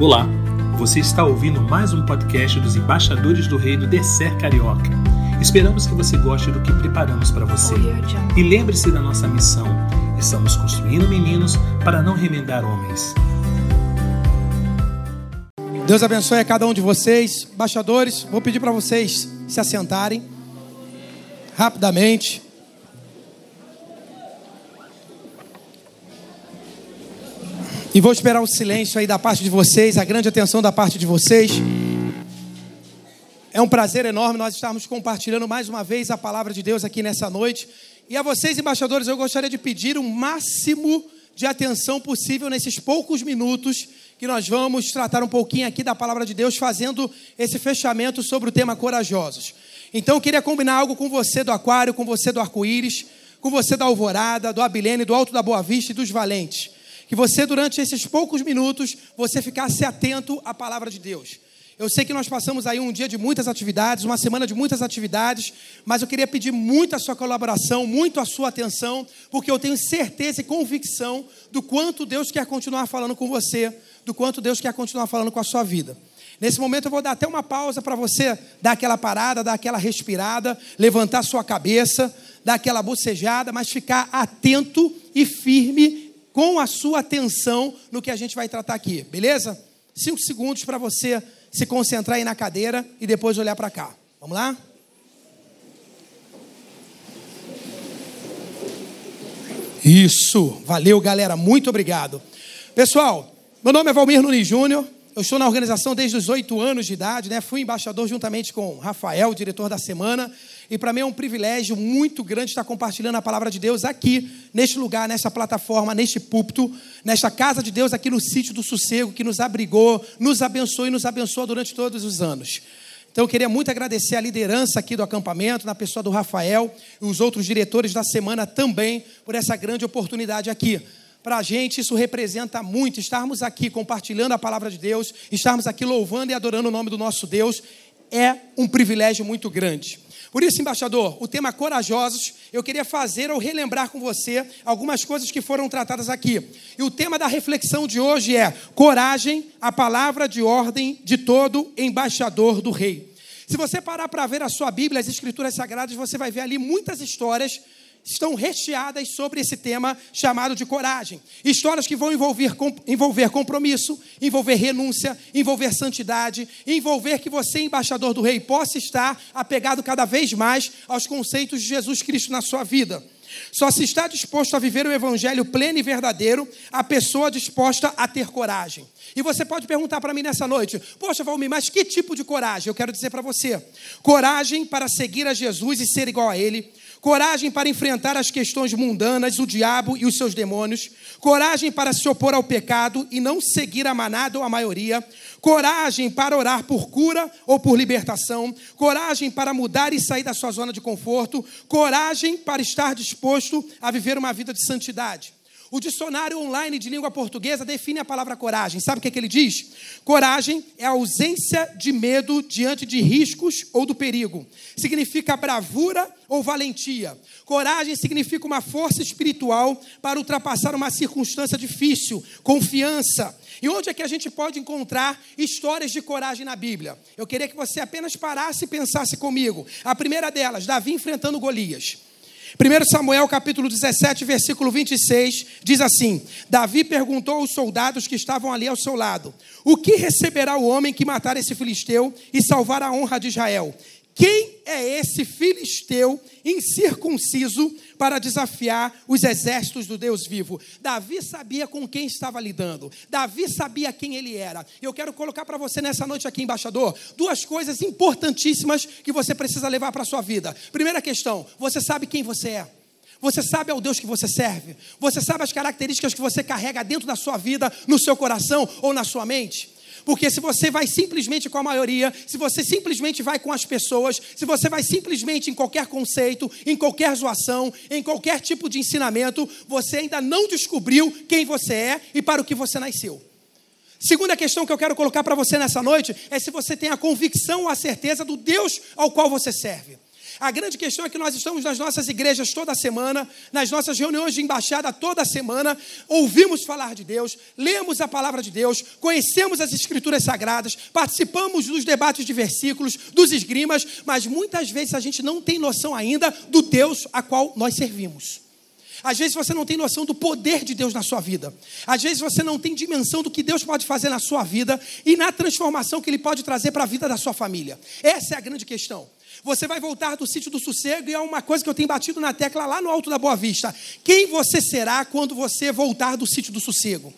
Olá, você está ouvindo mais um podcast dos embaixadores do Reino Descer Carioca. Esperamos que você goste do que preparamos para você. E lembre-se da nossa missão: estamos construindo meninos para não remendar homens. Deus abençoe a cada um de vocês, embaixadores. Vou pedir para vocês se assentarem rapidamente. E vou esperar o silêncio aí da parte de vocês, a grande atenção da parte de vocês. É um prazer enorme nós estarmos compartilhando mais uma vez a palavra de Deus aqui nessa noite. E a vocês, embaixadores, eu gostaria de pedir o máximo de atenção possível nesses poucos minutos que nós vamos tratar um pouquinho aqui da palavra de Deus, fazendo esse fechamento sobre o tema corajosos. Então eu queria combinar algo com você do Aquário, com você do Arco-Íris, com você da Alvorada, do Abilene, do Alto da Boa Vista e dos Valentes que você, durante esses poucos minutos, você ficasse atento à palavra de Deus. Eu sei que nós passamos aí um dia de muitas atividades, uma semana de muitas atividades, mas eu queria pedir muito a sua colaboração, muito a sua atenção, porque eu tenho certeza e convicção do quanto Deus quer continuar falando com você, do quanto Deus quer continuar falando com a sua vida. Nesse momento eu vou dar até uma pausa para você dar aquela parada, dar aquela respirada, levantar sua cabeça, dar aquela bocejada, mas ficar atento e firme com a sua atenção no que a gente vai tratar aqui, beleza? Cinco segundos para você se concentrar aí na cadeira e depois olhar para cá. Vamos lá? Isso, valeu galera, muito obrigado. Pessoal, meu nome é Valmir Nunes Júnior, eu estou na organização desde os oito anos de idade, né? Fui embaixador juntamente com Rafael, diretor da semana. E para mim é um privilégio muito grande estar compartilhando a palavra de Deus aqui, neste lugar, nessa plataforma, neste púlpito, nesta casa de Deus, aqui no sítio do sossego, que nos abrigou, nos abençoou e nos abençoa durante todos os anos. Então eu queria muito agradecer a liderança aqui do acampamento, na pessoa do Rafael e os outros diretores da semana também, por essa grande oportunidade aqui. Para a gente isso representa muito, estarmos aqui compartilhando a palavra de Deus, estarmos aqui louvando e adorando o nome do nosso Deus, é um privilégio muito grande. Por isso, embaixador, o tema corajosos, eu queria fazer ou relembrar com você algumas coisas que foram tratadas aqui. E o tema da reflexão de hoje é coragem, a palavra de ordem de todo embaixador do rei. Se você parar para ver a sua Bíblia, as Escrituras Sagradas, você vai ver ali muitas histórias estão recheadas sobre esse tema chamado de coragem. Histórias que vão envolver, envolver compromisso, envolver renúncia, envolver santidade, envolver que você, embaixador do rei, possa estar apegado cada vez mais aos conceitos de Jesus Cristo na sua vida. Só se está disposto a viver o evangelho pleno e verdadeiro a pessoa disposta a ter coragem. E você pode perguntar para mim nessa noite: Poxa, Valmir, mas que tipo de coragem? Eu quero dizer para você: coragem para seguir a Jesus e ser igual a Ele, coragem para enfrentar as questões mundanas, o diabo e os seus demônios, coragem para se opor ao pecado e não seguir a manada ou a maioria, coragem para orar por cura ou por libertação, coragem para mudar e sair da sua zona de conforto, coragem para estar disposto a viver uma vida de santidade. O dicionário online de língua portuguesa define a palavra coragem. Sabe o que, é que ele diz? Coragem é a ausência de medo diante de riscos ou do perigo. Significa bravura ou valentia. Coragem significa uma força espiritual para ultrapassar uma circunstância difícil, confiança. E onde é que a gente pode encontrar histórias de coragem na Bíblia? Eu queria que você apenas parasse e pensasse comigo. A primeira delas, Davi enfrentando Golias. 1 Samuel capítulo 17, versículo 26, diz assim: Davi perguntou aos soldados que estavam ali ao seu lado: O que receberá o homem que matar esse filisteu e salvar a honra de Israel? Quem é esse filisteu incircunciso para desafiar os exércitos do Deus vivo? Davi sabia com quem estava lidando. Davi sabia quem ele era. Eu quero colocar para você nessa noite aqui, embaixador, duas coisas importantíssimas que você precisa levar para a sua vida. Primeira questão: você sabe quem você é. Você sabe ao Deus que você serve. Você sabe as características que você carrega dentro da sua vida, no seu coração ou na sua mente. Porque se você vai simplesmente com a maioria, se você simplesmente vai com as pessoas, se você vai simplesmente em qualquer conceito, em qualquer zoação, em qualquer tipo de ensinamento, você ainda não descobriu quem você é e para o que você nasceu. Segunda questão que eu quero colocar para você nessa noite é se você tem a convicção ou a certeza do Deus ao qual você serve. A grande questão é que nós estamos nas nossas igrejas toda semana, nas nossas reuniões de embaixada toda semana, ouvimos falar de Deus, lemos a palavra de Deus, conhecemos as escrituras sagradas, participamos dos debates de versículos, dos esgrimas, mas muitas vezes a gente não tem noção ainda do Deus a qual nós servimos. Às vezes você não tem noção do poder de Deus na sua vida. Às vezes você não tem dimensão do que Deus pode fazer na sua vida e na transformação que Ele pode trazer para a vida da sua família. Essa é a grande questão. Você vai voltar do sítio do sossego e é uma coisa que eu tenho batido na tecla lá no alto da Boa Vista. Quem você será quando você voltar do sítio do sossego?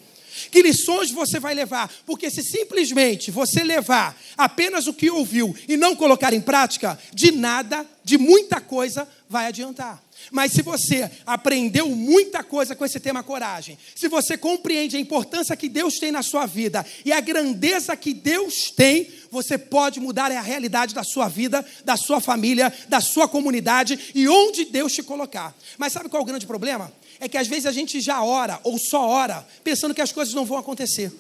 Que lições você vai levar? Porque se simplesmente você levar apenas o que ouviu e não colocar em prática, de nada, de muita coisa vai adiantar. Mas se você aprendeu muita coisa com esse tema coragem, se você compreende a importância que Deus tem na sua vida e a grandeza que Deus tem, você pode mudar a realidade da sua vida, da sua família, da sua comunidade e onde Deus te colocar. Mas sabe qual é o grande problema? É que às vezes a gente já ora ou só ora pensando que as coisas não vão acontecer.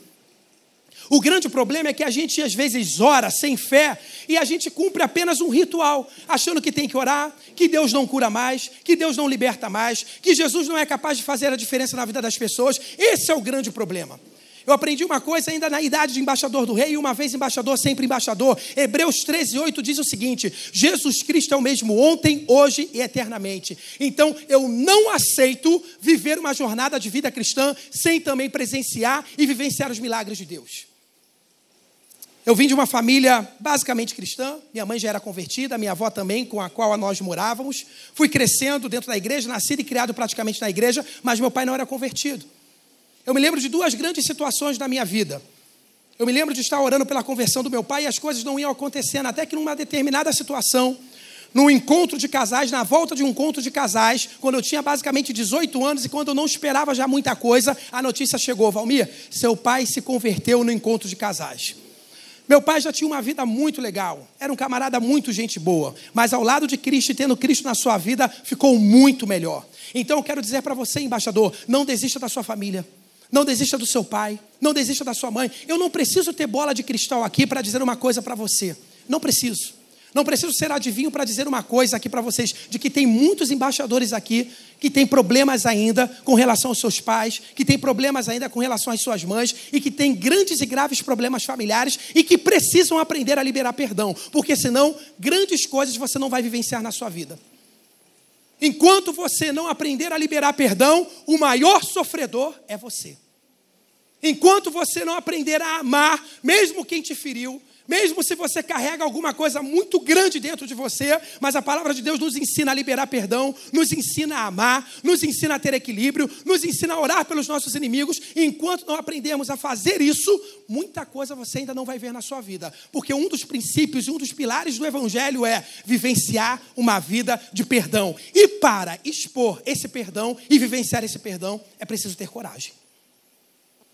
O grande problema é que a gente às vezes ora sem fé e a gente cumpre apenas um ritual, achando que tem que orar, que Deus não cura mais, que Deus não liberta mais, que Jesus não é capaz de fazer a diferença na vida das pessoas. Esse é o grande problema. Eu aprendi uma coisa ainda na idade de embaixador do rei, uma vez embaixador, sempre embaixador. Hebreus 13, 8 diz o seguinte: Jesus Cristo é o mesmo ontem, hoje e eternamente. Então eu não aceito viver uma jornada de vida cristã sem também presenciar e vivenciar os milagres de Deus. Eu vim de uma família basicamente cristã, minha mãe já era convertida, minha avó também, com a qual nós morávamos. Fui crescendo dentro da igreja, nascido e criado praticamente na igreja, mas meu pai não era convertido. Eu me lembro de duas grandes situações na minha vida. Eu me lembro de estar orando pela conversão do meu pai e as coisas não iam acontecendo, até que numa determinada situação, num encontro de casais, na volta de um encontro de casais, quando eu tinha basicamente 18 anos e quando eu não esperava já muita coisa, a notícia chegou: Valmir, seu pai se converteu no encontro de casais. Meu pai já tinha uma vida muito legal, era um camarada muito gente boa, mas ao lado de Cristo e tendo Cristo na sua vida, ficou muito melhor. Então eu quero dizer para você, embaixador, não desista da sua família. Não desista do seu pai, não desista da sua mãe. Eu não preciso ter bola de cristal aqui para dizer uma coisa para você. Não preciso. Não preciso ser adivinho para dizer uma coisa aqui para vocês, de que tem muitos embaixadores aqui que têm problemas ainda com relação aos seus pais, que têm problemas ainda com relação às suas mães e que têm grandes e graves problemas familiares e que precisam aprender a liberar perdão, porque senão grandes coisas você não vai vivenciar na sua vida. Enquanto você não aprender a liberar perdão, o maior sofredor é você. Enquanto você não aprender a amar, mesmo quem te feriu, mesmo se você carrega alguma coisa muito grande dentro de você, mas a palavra de Deus nos ensina a liberar perdão, nos ensina a amar, nos ensina a ter equilíbrio, nos ensina a orar pelos nossos inimigos. E enquanto não aprendemos a fazer isso, muita coisa você ainda não vai ver na sua vida. Porque um dos princípios, um dos pilares do Evangelho é vivenciar uma vida de perdão. E para expor esse perdão e vivenciar esse perdão, é preciso ter coragem.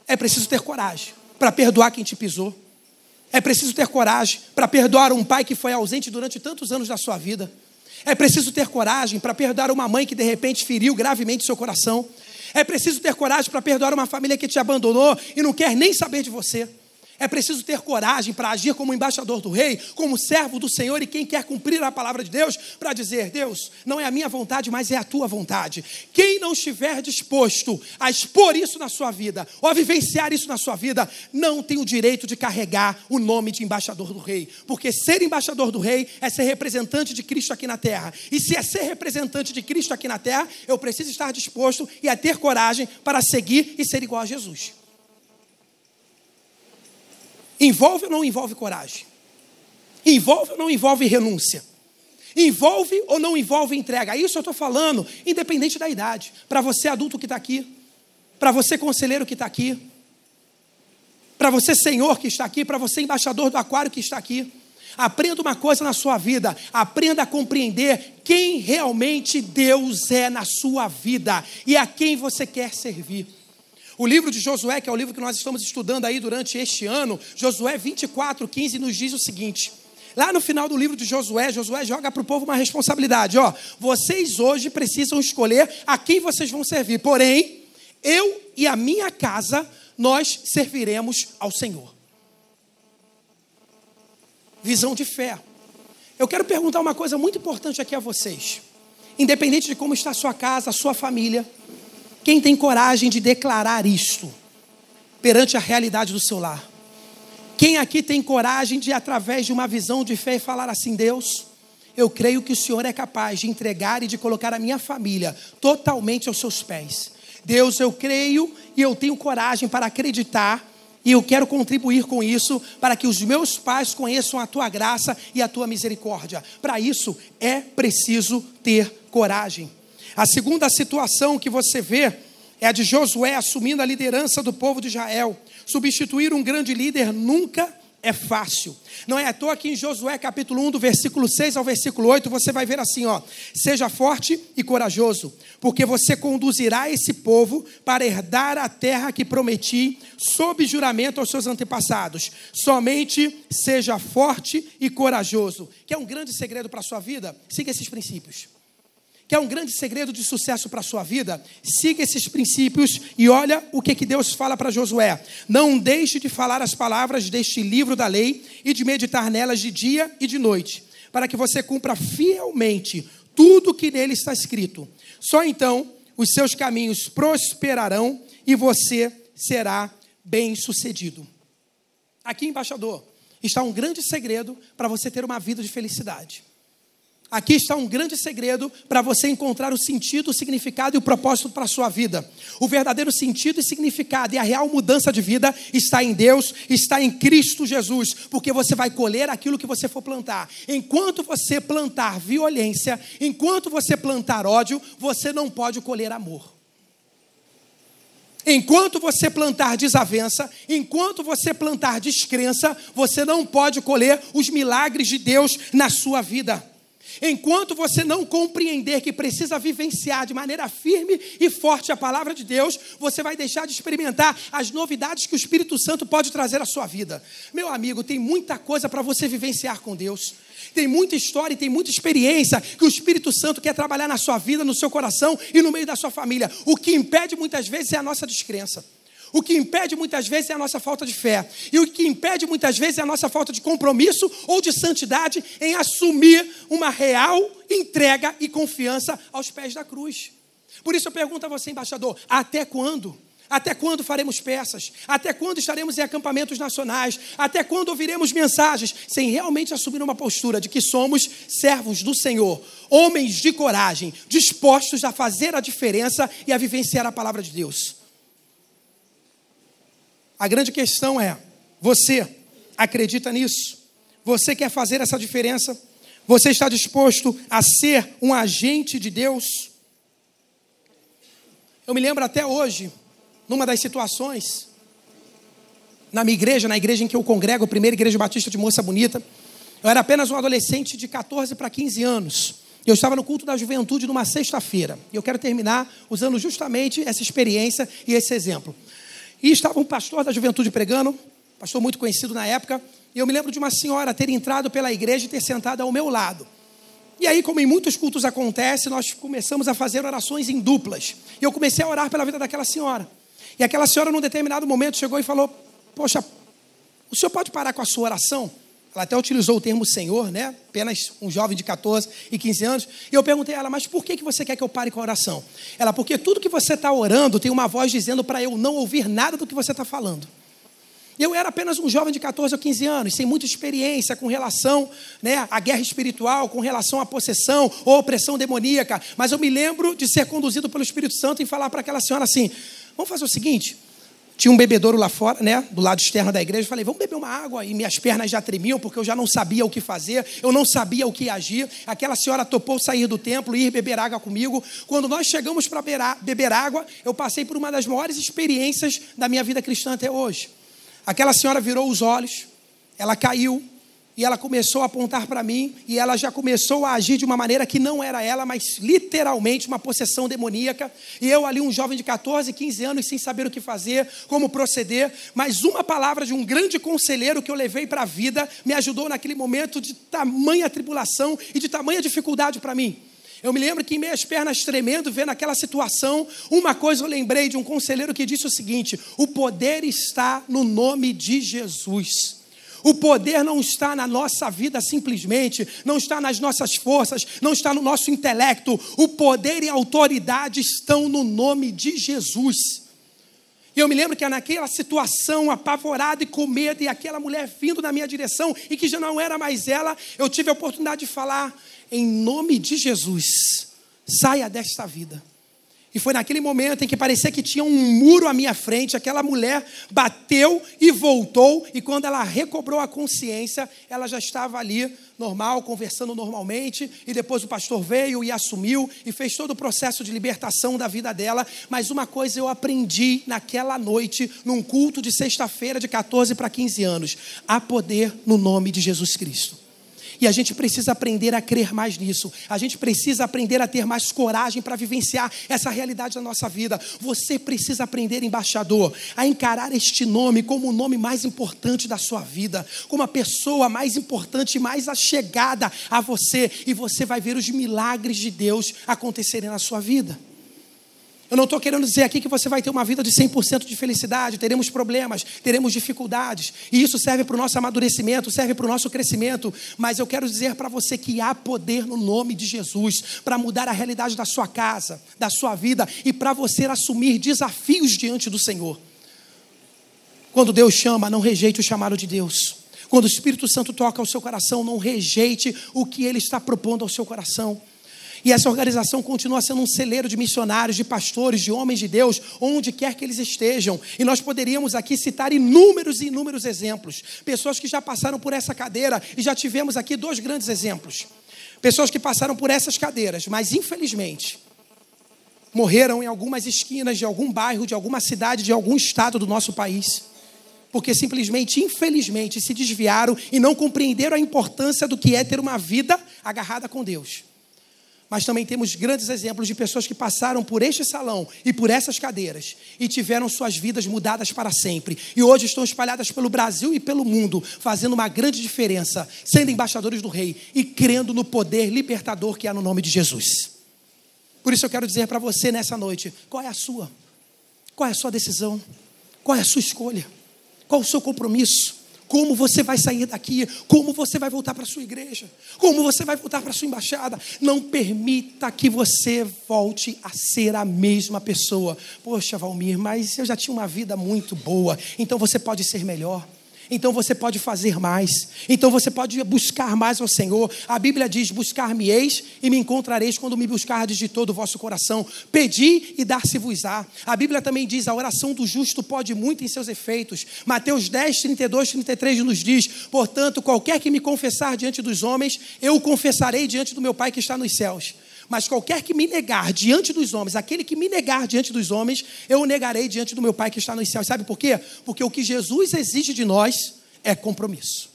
É preciso ter coragem para perdoar quem te pisou é preciso ter coragem para perdoar um pai que foi ausente durante tantos anos da sua vida. É preciso ter coragem para perdoar uma mãe que de repente feriu gravemente seu coração. É preciso ter coragem para perdoar uma família que te abandonou e não quer nem saber de você. É preciso ter coragem para agir como embaixador do rei, como servo do Senhor e quem quer cumprir a palavra de Deus, para dizer: Deus, não é a minha vontade, mas é a tua vontade. Quem não estiver disposto a expor isso na sua vida, ou a vivenciar isso na sua vida, não tem o direito de carregar o nome de embaixador do rei. Porque ser embaixador do rei é ser representante de Cristo aqui na terra. E se é ser representante de Cristo aqui na terra, eu preciso estar disposto e a ter coragem para seguir e ser igual a Jesus. Envolve ou não envolve coragem? Envolve ou não envolve renúncia? Envolve ou não envolve entrega? Isso eu estou falando, independente da idade. Para você adulto que está aqui, para você conselheiro que está aqui, para você senhor que está aqui, para você embaixador do aquário que está aqui. Aprenda uma coisa na sua vida, aprenda a compreender quem realmente Deus é na sua vida e a quem você quer servir. O livro de Josué, que é o livro que nós estamos estudando aí durante este ano, Josué 24, 15, nos diz o seguinte. Lá no final do livro de Josué, Josué joga para o povo uma responsabilidade. Ó, vocês hoje precisam escolher a quem vocês vão servir. Porém, eu e a minha casa, nós serviremos ao Senhor. Visão de fé. Eu quero perguntar uma coisa muito importante aqui a vocês. Independente de como está a sua casa, a sua família, quem tem coragem de declarar isto perante a realidade do seu lar? Quem aqui tem coragem de, através de uma visão de fé, falar assim: Deus, eu creio que o Senhor é capaz de entregar e de colocar a minha família totalmente aos seus pés. Deus, eu creio e eu tenho coragem para acreditar e eu quero contribuir com isso para que os meus pais conheçam a tua graça e a tua misericórdia. Para isso é preciso ter coragem. A segunda situação que você vê é a de Josué assumindo a liderança do povo de Israel. Substituir um grande líder nunca é fácil. Não é à toa que em Josué capítulo 1, do versículo 6 ao versículo 8, você vai ver assim, ó: Seja forte e corajoso, porque você conduzirá esse povo para herdar a terra que prometi sob juramento aos seus antepassados. Somente seja forte e corajoso. Que é um grande segredo para a sua vida? Siga esses princípios. Quer um grande segredo de sucesso para a sua vida? Siga esses princípios e olha o que, que Deus fala para Josué. Não deixe de falar as palavras deste livro da lei e de meditar nelas de dia e de noite, para que você cumpra fielmente tudo que nele está escrito. Só então os seus caminhos prosperarão e você será bem-sucedido. Aqui, embaixador, está um grande segredo para você ter uma vida de felicidade. Aqui está um grande segredo para você encontrar o sentido, o significado e o propósito para a sua vida. O verdadeiro sentido e significado e a real mudança de vida está em Deus, está em Cristo Jesus, porque você vai colher aquilo que você for plantar. Enquanto você plantar violência, enquanto você plantar ódio, você não pode colher amor. Enquanto você plantar desavença, enquanto você plantar descrença, você não pode colher os milagres de Deus na sua vida. Enquanto você não compreender que precisa vivenciar de maneira firme e forte a palavra de Deus, você vai deixar de experimentar as novidades que o Espírito Santo pode trazer à sua vida. Meu amigo, tem muita coisa para você vivenciar com Deus. Tem muita história e tem muita experiência que o Espírito Santo quer trabalhar na sua vida, no seu coração e no meio da sua família. O que impede muitas vezes é a nossa descrença. O que impede muitas vezes é a nossa falta de fé. E o que impede muitas vezes é a nossa falta de compromisso ou de santidade em assumir uma real entrega e confiança aos pés da cruz. Por isso eu pergunto a você, embaixador: até quando? Até quando faremos peças? Até quando estaremos em acampamentos nacionais? Até quando ouviremos mensagens sem realmente assumir uma postura de que somos servos do Senhor, homens de coragem, dispostos a fazer a diferença e a vivenciar a palavra de Deus? A grande questão é: você acredita nisso? Você quer fazer essa diferença? Você está disposto a ser um agente de Deus? Eu me lembro até hoje, numa das situações, na minha igreja, na igreja em que eu congrego, a primeira igreja batista de Moça Bonita, eu era apenas um adolescente de 14 para 15 anos. Eu estava no culto da juventude numa sexta-feira. E eu quero terminar usando justamente essa experiência e esse exemplo. E estava um pastor da juventude pregando, pastor muito conhecido na época, e eu me lembro de uma senhora ter entrado pela igreja e ter sentado ao meu lado. E aí, como em muitos cultos acontece, nós começamos a fazer orações em duplas. E eu comecei a orar pela vida daquela senhora. E aquela senhora, num determinado momento, chegou e falou: Poxa, o senhor pode parar com a sua oração? Ela até utilizou o termo Senhor, né? Apenas um jovem de 14 e 15 anos. E eu perguntei a ela, mas por que, que você quer que eu pare com a oração? Ela, porque tudo que você está orando tem uma voz dizendo para eu não ouvir nada do que você está falando. Eu era apenas um jovem de 14 ou 15 anos, sem muita experiência com relação né, à guerra espiritual, com relação à possessão ou opressão demoníaca. Mas eu me lembro de ser conduzido pelo Espírito Santo e falar para aquela senhora assim: vamos fazer o seguinte, tinha um bebedouro lá fora, né, do lado externo da igreja. Falei, vamos beber uma água. E minhas pernas já tremiam, porque eu já não sabia o que fazer, eu não sabia o que agir. Aquela senhora topou sair do templo e ir beber água comigo. Quando nós chegamos para beber água, eu passei por uma das maiores experiências da minha vida cristã até hoje. Aquela senhora virou os olhos, ela caiu, e ela começou a apontar para mim e ela já começou a agir de uma maneira que não era ela, mas literalmente uma possessão demoníaca. E eu ali, um jovem de 14, 15 anos, sem saber o que fazer, como proceder, mas uma palavra de um grande conselheiro que eu levei para a vida me ajudou naquele momento de tamanha tribulação e de tamanha dificuldade para mim. Eu me lembro que em meias pernas tremendo, vendo aquela situação, uma coisa eu lembrei de um conselheiro que disse o seguinte: o poder está no nome de Jesus. O poder não está na nossa vida simplesmente, não está nas nossas forças, não está no nosso intelecto. O poder e a autoridade estão no nome de Jesus. E eu me lembro que naquela situação, apavorada e com medo, e aquela mulher vindo na minha direção, e que já não era mais ela, eu tive a oportunidade de falar, em nome de Jesus, saia desta vida. E foi naquele momento em que parecia que tinha um muro à minha frente, aquela mulher bateu e voltou, e quando ela recobrou a consciência, ela já estava ali normal, conversando normalmente, e depois o pastor veio e assumiu e fez todo o processo de libertação da vida dela. Mas uma coisa eu aprendi naquela noite, num culto de sexta-feira de 14 para 15 anos: há poder no nome de Jesus Cristo. E a gente precisa aprender a crer mais nisso. A gente precisa aprender a ter mais coragem para vivenciar essa realidade da nossa vida. Você precisa aprender, embaixador, a encarar este nome como o nome mais importante da sua vida, como a pessoa mais importante mais achegada a você. E você vai ver os milagres de Deus acontecerem na sua vida. Eu não estou querendo dizer aqui que você vai ter uma vida de 100% de felicidade, teremos problemas, teremos dificuldades, e isso serve para o nosso amadurecimento, serve para o nosso crescimento, mas eu quero dizer para você que há poder no nome de Jesus para mudar a realidade da sua casa, da sua vida e para você assumir desafios diante do Senhor. Quando Deus chama, não rejeite o chamado de Deus. Quando o Espírito Santo toca ao seu coração, não rejeite o que ele está propondo ao seu coração. E essa organização continua sendo um celeiro de missionários, de pastores, de homens de Deus, onde quer que eles estejam. E nós poderíamos aqui citar inúmeros e inúmeros exemplos. Pessoas que já passaram por essa cadeira e já tivemos aqui dois grandes exemplos. Pessoas que passaram por essas cadeiras, mas infelizmente morreram em algumas esquinas de algum bairro, de alguma cidade, de algum estado do nosso país. Porque simplesmente, infelizmente, se desviaram e não compreenderam a importância do que é ter uma vida agarrada com Deus. Mas também temos grandes exemplos de pessoas que passaram por este salão e por essas cadeiras e tiveram suas vidas mudadas para sempre. E hoje estão espalhadas pelo Brasil e pelo mundo, fazendo uma grande diferença, sendo embaixadores do Rei e crendo no poder libertador que há no nome de Jesus. Por isso eu quero dizer para você nessa noite: qual é a sua? Qual é a sua decisão? Qual é a sua escolha? Qual o seu compromisso? Como você vai sair daqui? Como você vai voltar para sua igreja? Como você vai voltar para sua embaixada? Não permita que você volte a ser a mesma pessoa. Poxa, Valmir, mas eu já tinha uma vida muito boa, então você pode ser melhor então você pode fazer mais, então você pode buscar mais ao Senhor. A Bíblia diz: Buscar-me-eis e me encontrareis quando me buscardes de todo o vosso coração. Pedi e dar-se-vos-á. A Bíblia também diz: A oração do justo pode muito em seus efeitos. Mateus 10, 32, 33 nos diz: Portanto, qualquer que me confessar diante dos homens, eu o confessarei diante do meu Pai que está nos céus. Mas qualquer que me negar diante dos homens, aquele que me negar diante dos homens, eu o negarei diante do meu Pai que está nos céus. Sabe por quê? Porque o que Jesus exige de nós é compromisso.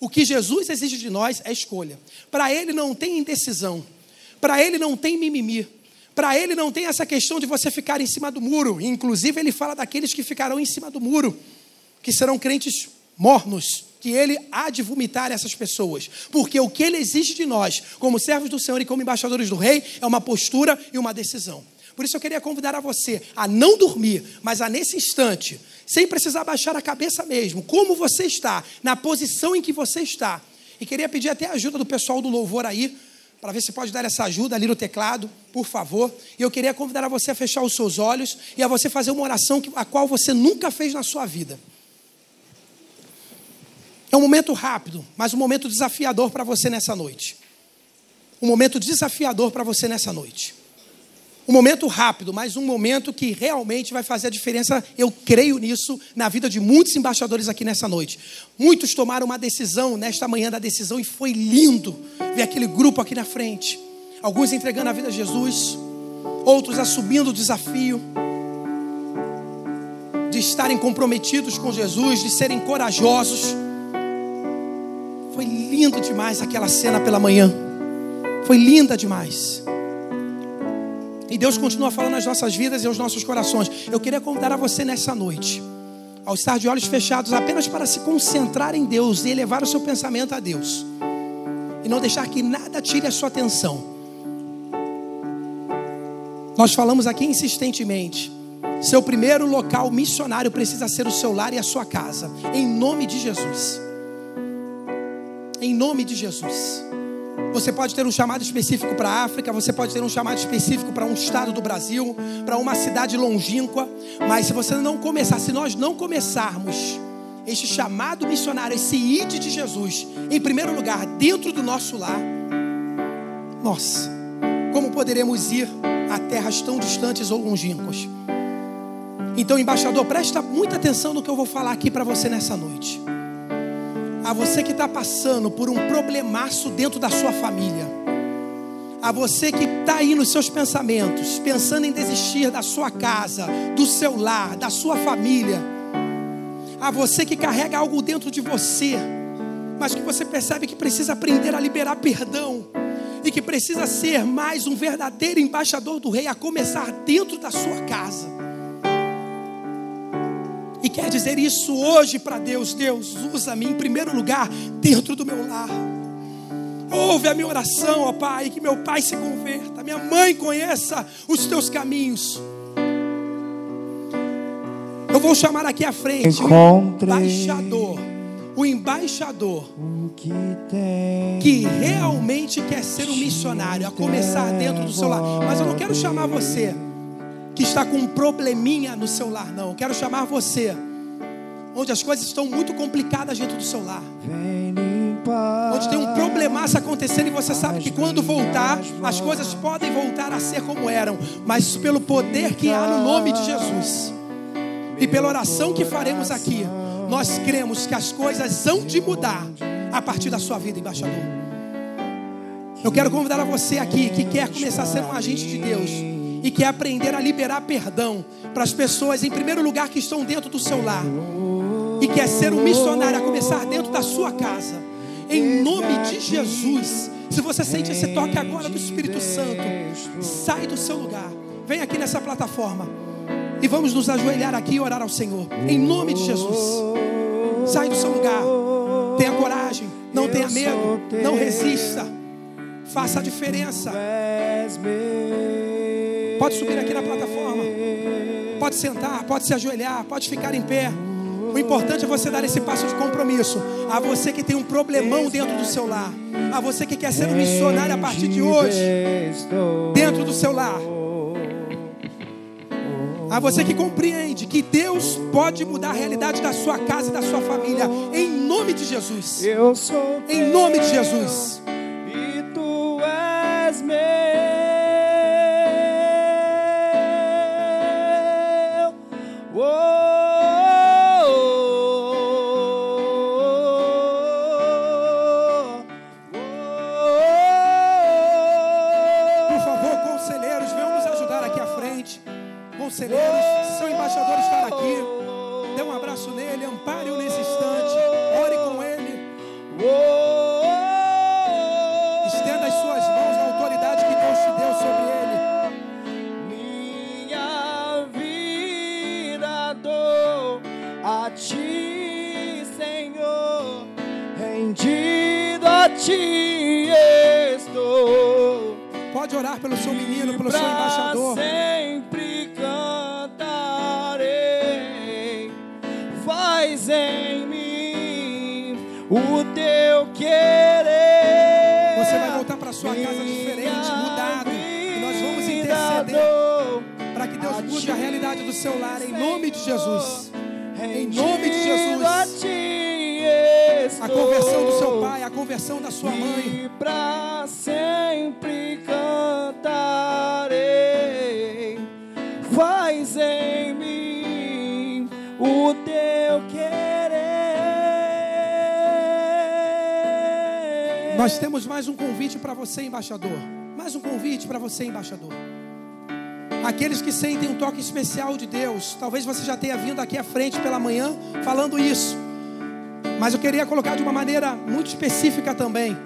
O que Jesus exige de nós é escolha. Para ele não tem indecisão. Para ele não tem mimimi. Para ele não tem essa questão de você ficar em cima do muro. Inclusive, ele fala daqueles que ficarão em cima do muro, que serão crentes mornos que ele há de vomitar essas pessoas, porque o que ele exige de nós, como servos do Senhor e como embaixadores do Rei, é uma postura e uma decisão. Por isso eu queria convidar a você a não dormir, mas a nesse instante, sem precisar baixar a cabeça mesmo, como você está, na posição em que você está. E queria pedir até a ajuda do pessoal do louvor aí, para ver se pode dar essa ajuda ali no teclado, por favor. E eu queria convidar a você a fechar os seus olhos e a você fazer uma oração a qual você nunca fez na sua vida. É um momento rápido, mas um momento desafiador para você nessa noite. Um momento desafiador para você nessa noite. Um momento rápido, mas um momento que realmente vai fazer a diferença, eu creio nisso, na vida de muitos embaixadores aqui nessa noite. Muitos tomaram uma decisão nesta manhã da decisão e foi lindo ver aquele grupo aqui na frente. Alguns entregando a vida a Jesus, outros assumindo o desafio de estarem comprometidos com Jesus, de serem corajosos. Foi lindo demais aquela cena pela manhã. Foi linda demais. E Deus continua falando nas nossas vidas e aos nossos corações. Eu queria convidar a você nessa noite, ao estar de olhos fechados, apenas para se concentrar em Deus e elevar o seu pensamento a Deus. E não deixar que nada tire a sua atenção. Nós falamos aqui insistentemente. Seu primeiro local missionário precisa ser o seu lar e a sua casa. Em nome de Jesus. Em nome de Jesus. Você pode ter um chamado específico para a África, você pode ter um chamado específico para um estado do Brasil, para uma cidade longínqua, mas se você não começar, se nós não começarmos este chamado missionário, esse ide de Jesus, em primeiro lugar, dentro do nosso lar, nós, como poderemos ir a terras tão distantes ou longínquas? Então, embaixador, presta muita atenção no que eu vou falar aqui para você nessa noite. A você que está passando por um problemaço dentro da sua família. A você que está aí nos seus pensamentos, pensando em desistir da sua casa, do seu lar, da sua família. A você que carrega algo dentro de você, mas que você percebe que precisa aprender a liberar perdão e que precisa ser mais um verdadeiro embaixador do rei, a começar dentro da sua casa e quer dizer isso hoje para Deus: Deus, usa-me em primeiro lugar dentro do meu lar. Ouve a minha oração, ó Pai, que meu pai se converta, minha mãe conheça os teus caminhos. Eu vou chamar aqui à frente o embaixador, o embaixador que, tem que realmente quer ser um missionário, a começar dentro do seu lar. Mas eu não quero chamar você que está com um probleminha no seu lar, não. Eu quero chamar você, onde as coisas estão muito complicadas dentro do seu lar. Onde tem um problemaço acontecendo e você sabe que quando voltar, as coisas podem voltar a ser como eram, mas pelo poder que há no nome de Jesus e pela oração que faremos aqui, nós cremos que as coisas hão de mudar a partir da sua vida, embaixador. Eu quero convidar a você aqui que quer começar a ser um agente de Deus e quer aprender a liberar perdão para as pessoas, em primeiro lugar, que estão dentro do seu lar, e quer ser um missionário a começar dentro da sua casa, em nome de Jesus. Se você sente esse toque agora do Espírito Santo, sai do seu lugar, vem aqui nessa plataforma. E vamos nos ajoelhar aqui e orar ao Senhor, em nome de Jesus. Sai do seu lugar, tenha coragem, não tenha medo, não resista, faça a diferença. Pode subir aqui na plataforma. Pode sentar, pode se ajoelhar, pode ficar em pé. O importante é você dar esse passo de compromisso. A você que tem um problemão dentro do seu lar. A você que quer ser um missionário a partir de hoje, dentro do seu lar. A você que compreende que Deus pode mudar a realidade da sua casa e da sua família. Em nome de Jesus. Eu sou Em nome de Jesus. Conselheiros, se seu embaixador estar aqui, dê um abraço nele, ampare-o nesse instante, ore com ele, estenda as suas mãos na autoridade que Deus te deu sobre ele. Minha vida dou a ti, Senhor, rendido a ti estou. Pode orar pelo seu menino, pelo seu embaixador. Faz em mim o teu querer. Você vai voltar para sua casa diferente, mudado, e nós vamos interceder para que Deus mude a realidade do seu lar, em nome de Jesus. Em nome de Jesus. A conversão do seu pai, a conversão da sua mãe. Pra sempre Nós temos mais um convite para você, embaixador. Mais um convite para você, embaixador. Aqueles que sentem um toque especial de Deus, talvez você já tenha vindo aqui à frente pela manhã falando isso. Mas eu queria colocar de uma maneira muito específica também.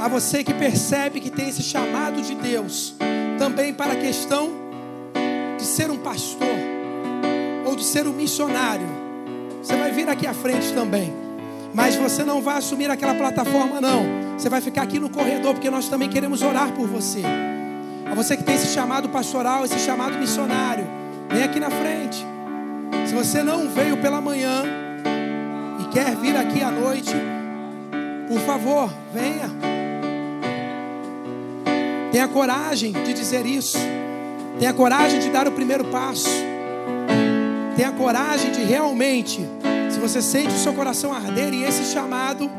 A você que percebe que tem esse chamado de Deus, também para a questão de ser um pastor ou de ser um missionário. Você vai vir aqui à frente também. Mas você não vai assumir aquela plataforma, não. Você vai ficar aqui no corredor, porque nós também queremos orar por você. A você que tem esse chamado pastoral, esse chamado missionário, vem aqui na frente. Se você não veio pela manhã e quer vir aqui à noite, Por favor, venha. Tenha coragem de dizer isso. Tenha coragem de dar o primeiro passo. Tenha coragem de realmente, se você sente o seu coração arder em esse chamado,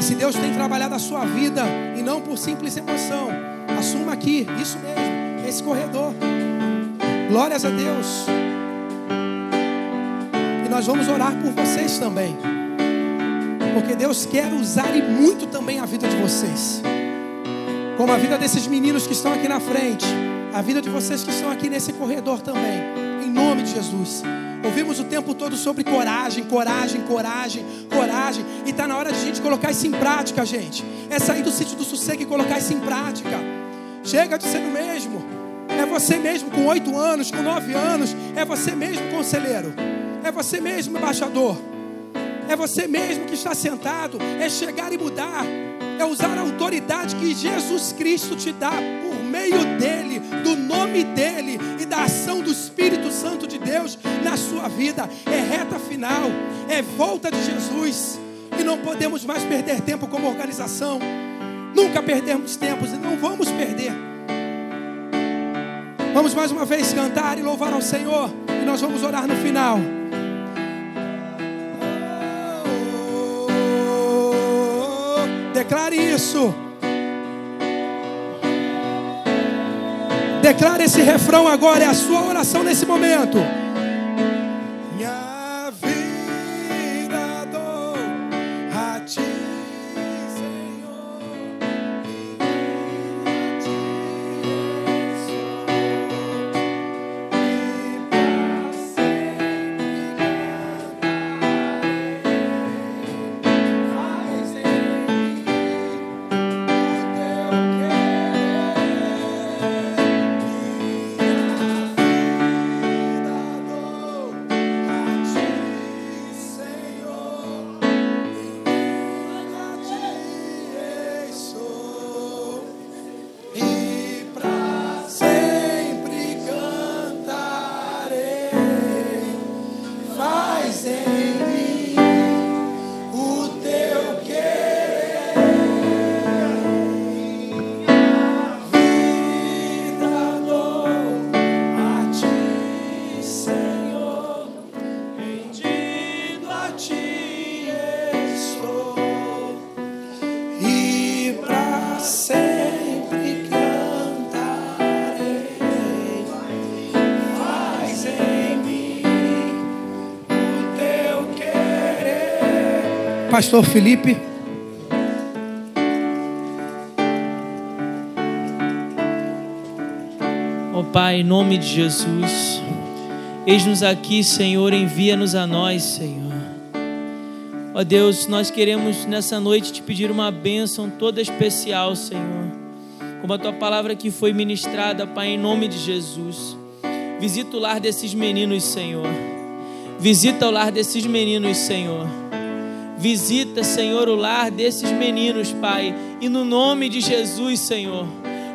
e se Deus tem trabalhado a sua vida e não por simples emoção, assuma aqui, isso mesmo, esse corredor. Glórias a Deus. E nós vamos orar por vocês também. Porque Deus quer usar e muito também a vida de vocês. Como a vida desses meninos que estão aqui na frente. A vida de vocês que estão aqui nesse corredor também. Em nome de Jesus. Ouvimos o tempo todo sobre coragem, coragem, coragem, coragem. E está na hora de a gente colocar isso em prática, gente. É sair do sítio do sossego e colocar isso em prática. Chega de ser o mesmo. É você mesmo com oito anos, com nove anos. É você mesmo, conselheiro. É você mesmo, embaixador. É você mesmo que está sentado. É chegar e mudar. É usar a autoridade que Jesus Cristo te dá meio dele, do nome dele e da ação do Espírito Santo de Deus na sua vida. É reta final. É volta de Jesus. E não podemos mais perder tempo como organização. Nunca perdemos tempo e não vamos perder. Vamos mais uma vez cantar e louvar ao Senhor. E nós vamos orar no final. Declare isso. Declare esse refrão agora, é a sua oração nesse momento. Pastor Felipe. Ó Pai, em nome de Jesus, eis-nos aqui, Senhor, envia-nos a nós, Senhor. Ó Deus, nós queremos nessa noite te pedir uma bênção toda especial, Senhor. Como a tua palavra que foi ministrada, Pai, em nome de Jesus. Visita o lar desses meninos, Senhor. Visita o lar desses meninos, Senhor. Visita, Senhor, o lar desses meninos, Pai. E no nome de Jesus, Senhor.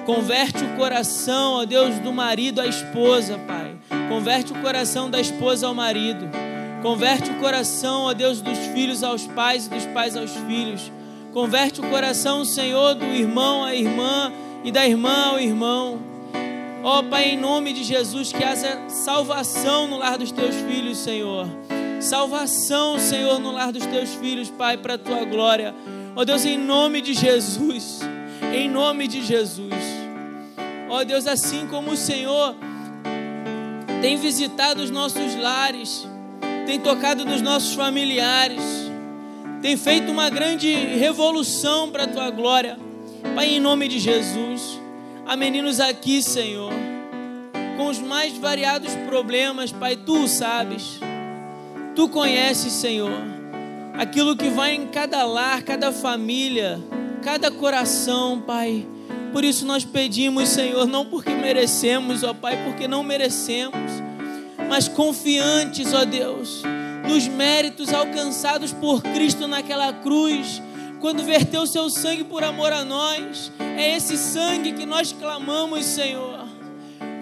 Converte o coração, ó Deus, do marido à esposa, Pai. Converte o coração da esposa ao marido. Converte o coração, ó Deus, dos filhos aos pais e dos pais aos filhos. Converte o coração, Senhor, do irmão à irmã e da irmã ao irmão. Ó Pai, em nome de Jesus, que haja salvação no lar dos teus filhos, Senhor. Salvação, Senhor, no lar dos teus filhos, Pai, para a tua glória. Ó Deus, em nome de Jesus. Em nome de Jesus. Ó Deus, assim como o Senhor tem visitado os nossos lares, tem tocado nos nossos familiares, tem feito uma grande revolução para a tua glória. Pai, em nome de Jesus. Há meninos aqui, Senhor, com os mais variados problemas, Pai, tu o sabes. Tu conheces, Senhor, aquilo que vai em cada lar, cada família, cada coração, Pai. Por isso nós pedimos, Senhor, não porque merecemos, ó Pai, porque não merecemos, mas confiantes, ó Deus, nos méritos alcançados por Cristo naquela cruz, quando verteu seu sangue por amor a nós. É esse sangue que nós clamamos, Senhor.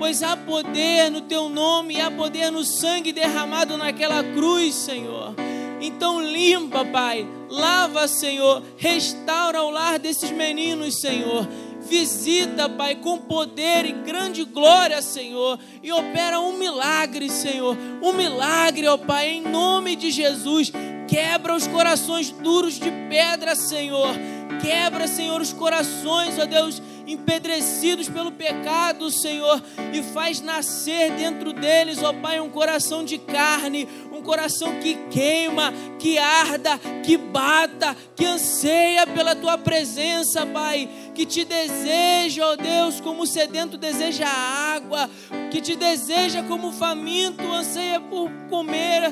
Pois há poder no teu nome, há poder no sangue derramado naquela cruz, Senhor. Então limpa, Pai. Lava, Senhor. Restaura o lar desses meninos, Senhor. Visita, Pai, com poder e grande glória, Senhor, e opera um milagre, Senhor. Um milagre, ó Pai, em nome de Jesus. Quebra os corações duros de pedra, Senhor. Quebra, Senhor, os corações, ó Deus, empedrecidos pelo pecado, Senhor, e faz nascer dentro deles, ó Pai, um coração de carne, um coração que queima, que arda, que bata, que anseia pela tua presença, Pai, que te deseja, ó Deus, como o sedento deseja água, que te deseja como o faminto anseia por comer,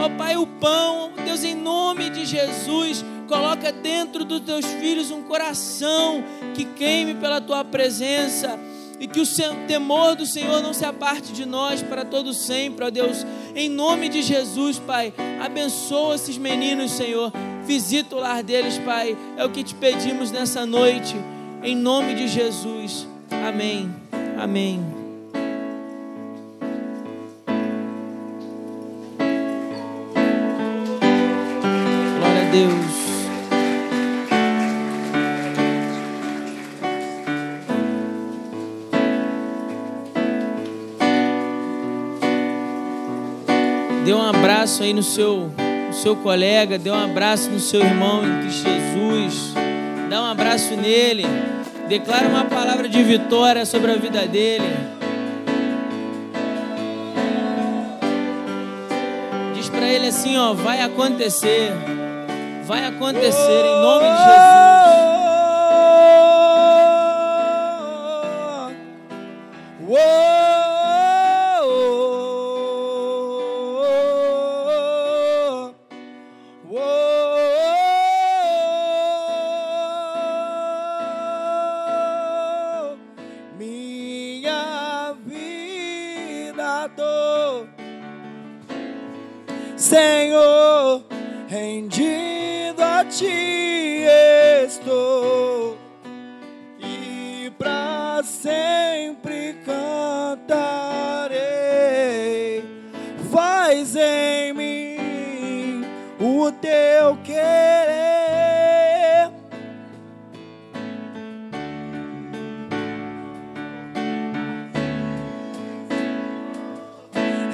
ó Pai, o pão, Deus, em nome de Jesus Coloca dentro dos teus filhos um coração que queime pela tua presença e que o temor do Senhor não se aparte de nós para todo sempre, ó Deus. Em nome de Jesus, Pai, abençoa esses meninos, Senhor. Visita o lar deles, Pai. É o que te pedimos nessa noite. Em nome de Jesus. Amém. Amém. Glória a Deus. Abraço aí no seu, no seu colega, dê um abraço no seu irmão em Cristo Jesus. Dá um abraço nele. Declara uma palavra de vitória sobre a vida dele. Diz para ele assim, ó, vai acontecer. Vai acontecer em nome de Jesus.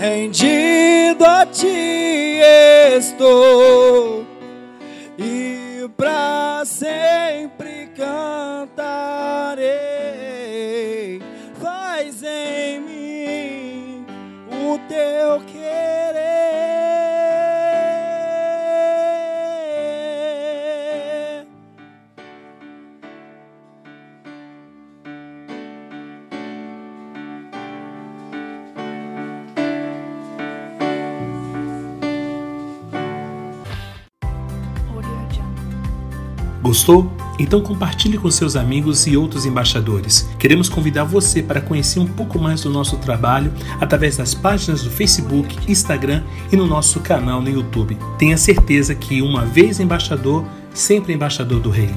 Rendido a ti estou Gostou? Então compartilhe com seus amigos e outros embaixadores. Queremos convidar você para conhecer um pouco mais do nosso trabalho através das páginas do Facebook, Instagram e no nosso canal no YouTube. Tenha certeza que uma vez embaixador, sempre embaixador do Rei.